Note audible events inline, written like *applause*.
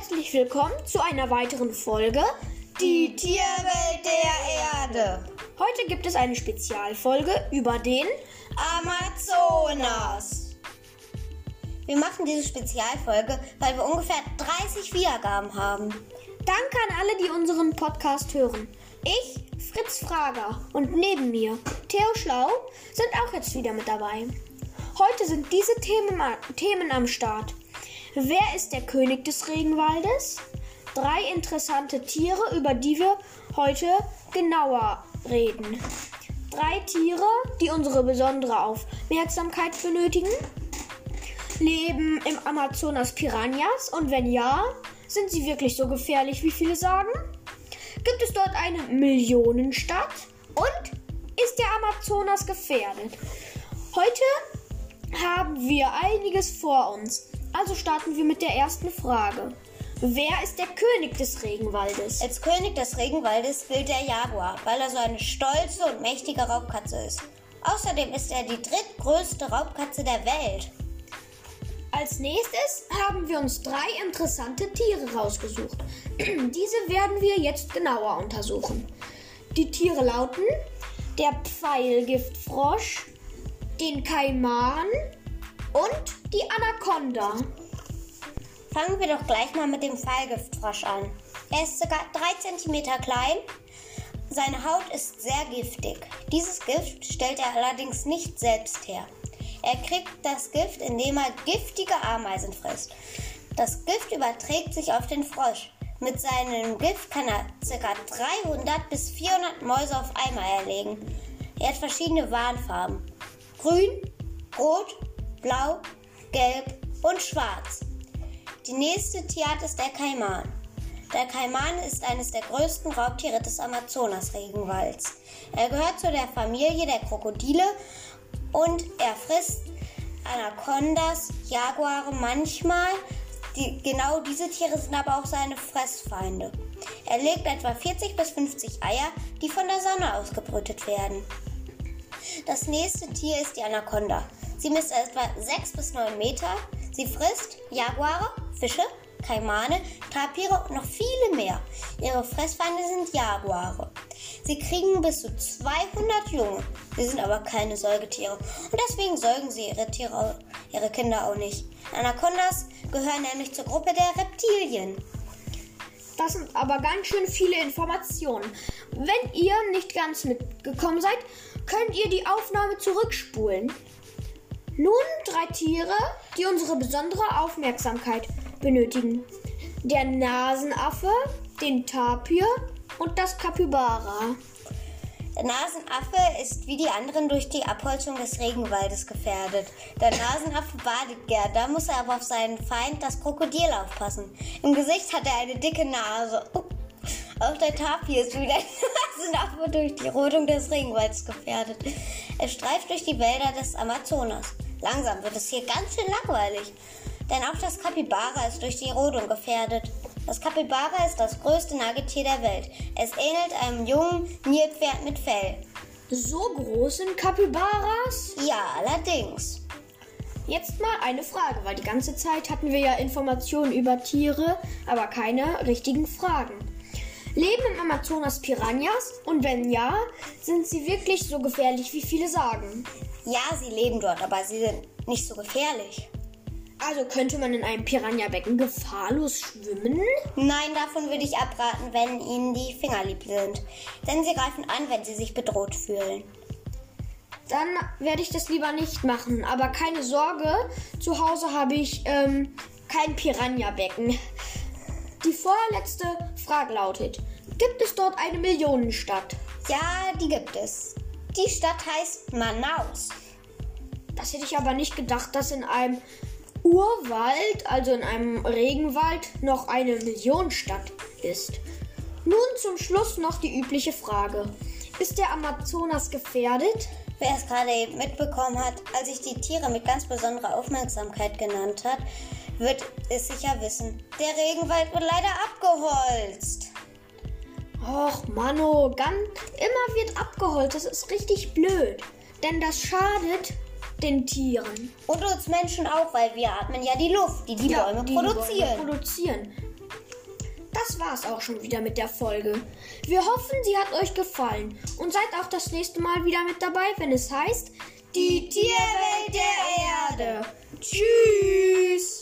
Herzlich willkommen zu einer weiteren Folge Die Tierwelt der Erde. Heute gibt es eine Spezialfolge über den Amazonas. Wir machen diese Spezialfolge, weil wir ungefähr 30 Wiedergaben haben. Danke an alle, die unseren Podcast hören. Ich, Fritz Frager und neben mir Theo Schlau sind auch jetzt wieder mit dabei. Heute sind diese Themen, Themen am Start. Wer ist der König des Regenwaldes? Drei interessante Tiere, über die wir heute genauer reden. Drei Tiere, die unsere besondere Aufmerksamkeit benötigen. Leben im Amazonas Piranhas und wenn ja, sind sie wirklich so gefährlich, wie viele sagen? Gibt es dort eine Millionenstadt? Und ist der Amazonas gefährdet? Heute haben wir einiges vor uns. Also starten wir mit der ersten Frage. Wer ist der König des Regenwaldes? Als König des Regenwaldes gilt der Jaguar, weil er so eine stolze und mächtige Raubkatze ist. Außerdem ist er die drittgrößte Raubkatze der Welt. Als nächstes haben wir uns drei interessante Tiere rausgesucht. *clears throat* Diese werden wir jetzt genauer untersuchen. Die Tiere lauten der Pfeilgiftfrosch, den Kaiman und die Anaconda. Fangen wir doch gleich mal mit dem Pfeilgiftfrosch an. Er ist ca. 3 cm klein. Seine Haut ist sehr giftig. Dieses Gift stellt er allerdings nicht selbst her. Er kriegt das Gift, indem er giftige Ameisen frisst. Das Gift überträgt sich auf den Frosch. Mit seinem Gift kann er ca. 300 bis 400 Mäuse auf einmal erlegen. Er hat verschiedene Warnfarben. Grün, Rot, Blau, Gelb und Schwarz. Die nächste Tierart ist der Kaiman. Der Kaiman ist eines der größten Raubtiere des Amazonas-Regenwalds. Er gehört zu der Familie der Krokodile und er frisst Anacondas, Jaguare manchmal. Die, genau diese Tiere sind aber auch seine Fressfeinde. Er legt etwa 40 bis 50 Eier, die von der Sonne ausgebrütet werden. Das nächste Tier ist die Anaconda. Sie misst etwa 6 bis 9 Meter. Sie frisst Jaguare, Fische, Kaimane, Tapire und noch viele mehr. Ihre Fressfeinde sind Jaguare. Sie kriegen bis zu 200 Junge. Sie sind aber keine Säugetiere und deswegen säugen sie ihre, Tiere, ihre Kinder auch nicht. Anacondas gehören nämlich zur Gruppe der Reptilien. Das sind aber ganz schön viele Informationen. Wenn ihr nicht ganz mitgekommen seid, könnt ihr die Aufnahme zurückspulen. Nun drei Tiere, die unsere besondere Aufmerksamkeit benötigen. Der Nasenaffe, den Tapir und das Kapybara. Der Nasenaffe ist wie die anderen durch die Abholzung des Regenwaldes gefährdet. Der Nasenaffe badet gern, da muss er aber auf seinen Feind, das Krokodil, aufpassen. Im Gesicht hat er eine dicke Nase. Auch der Tapir ist wie der Nasenaffe durch die Rodung des Regenwalds gefährdet. Er streift durch die Wälder des Amazonas. Langsam wird es hier ganz schön langweilig. Denn auch das Kapibara ist durch die Rodung gefährdet. Das Kapibara ist das größte Nagetier der Welt. Es ähnelt einem jungen Nilpferd mit Fell. So groß sind Kapibaras? Ja, allerdings. Jetzt mal eine Frage, weil die ganze Zeit hatten wir ja Informationen über Tiere, aber keine richtigen Fragen. Leben im Amazonas Piranhas? Und wenn ja, sind sie wirklich so gefährlich, wie viele sagen? Ja, sie leben dort, aber sie sind nicht so gefährlich. Also könnte man in einem Piranha-Becken gefahrlos schwimmen? Nein, davon würde ich abraten, wenn ihnen die Finger lieb sind. Denn sie greifen an, wenn sie sich bedroht fühlen. Dann werde ich das lieber nicht machen. Aber keine Sorge, zu Hause habe ich ähm, kein Piranha-Becken. Die vorletzte Frage lautet: Gibt es dort eine Millionenstadt? Ja, die gibt es. Die Stadt heißt Manaus. Das hätte ich aber nicht gedacht, dass in einem Urwald, also in einem Regenwald, noch eine Millionenstadt ist. Nun zum Schluss noch die übliche Frage. Ist der Amazonas gefährdet? Wer es gerade eben mitbekommen hat, als ich die Tiere mit ganz besonderer Aufmerksamkeit genannt hat, wird es sicher wissen. Der Regenwald wird leider abgeholzt. Och, Mano, ganz immer wird abgeholzt. Das ist richtig blöd. Denn das schadet den Tieren. Und uns Menschen auch, weil wir atmen ja die Luft, die die ja, Bäume die produzieren. Die Bäume produzieren. das war's auch schon wieder mit der Folge. Wir hoffen, sie hat euch gefallen und seid auch das nächste Mal wieder mit dabei, wenn es heißt Die Tierwelt der Erde. Tschüss.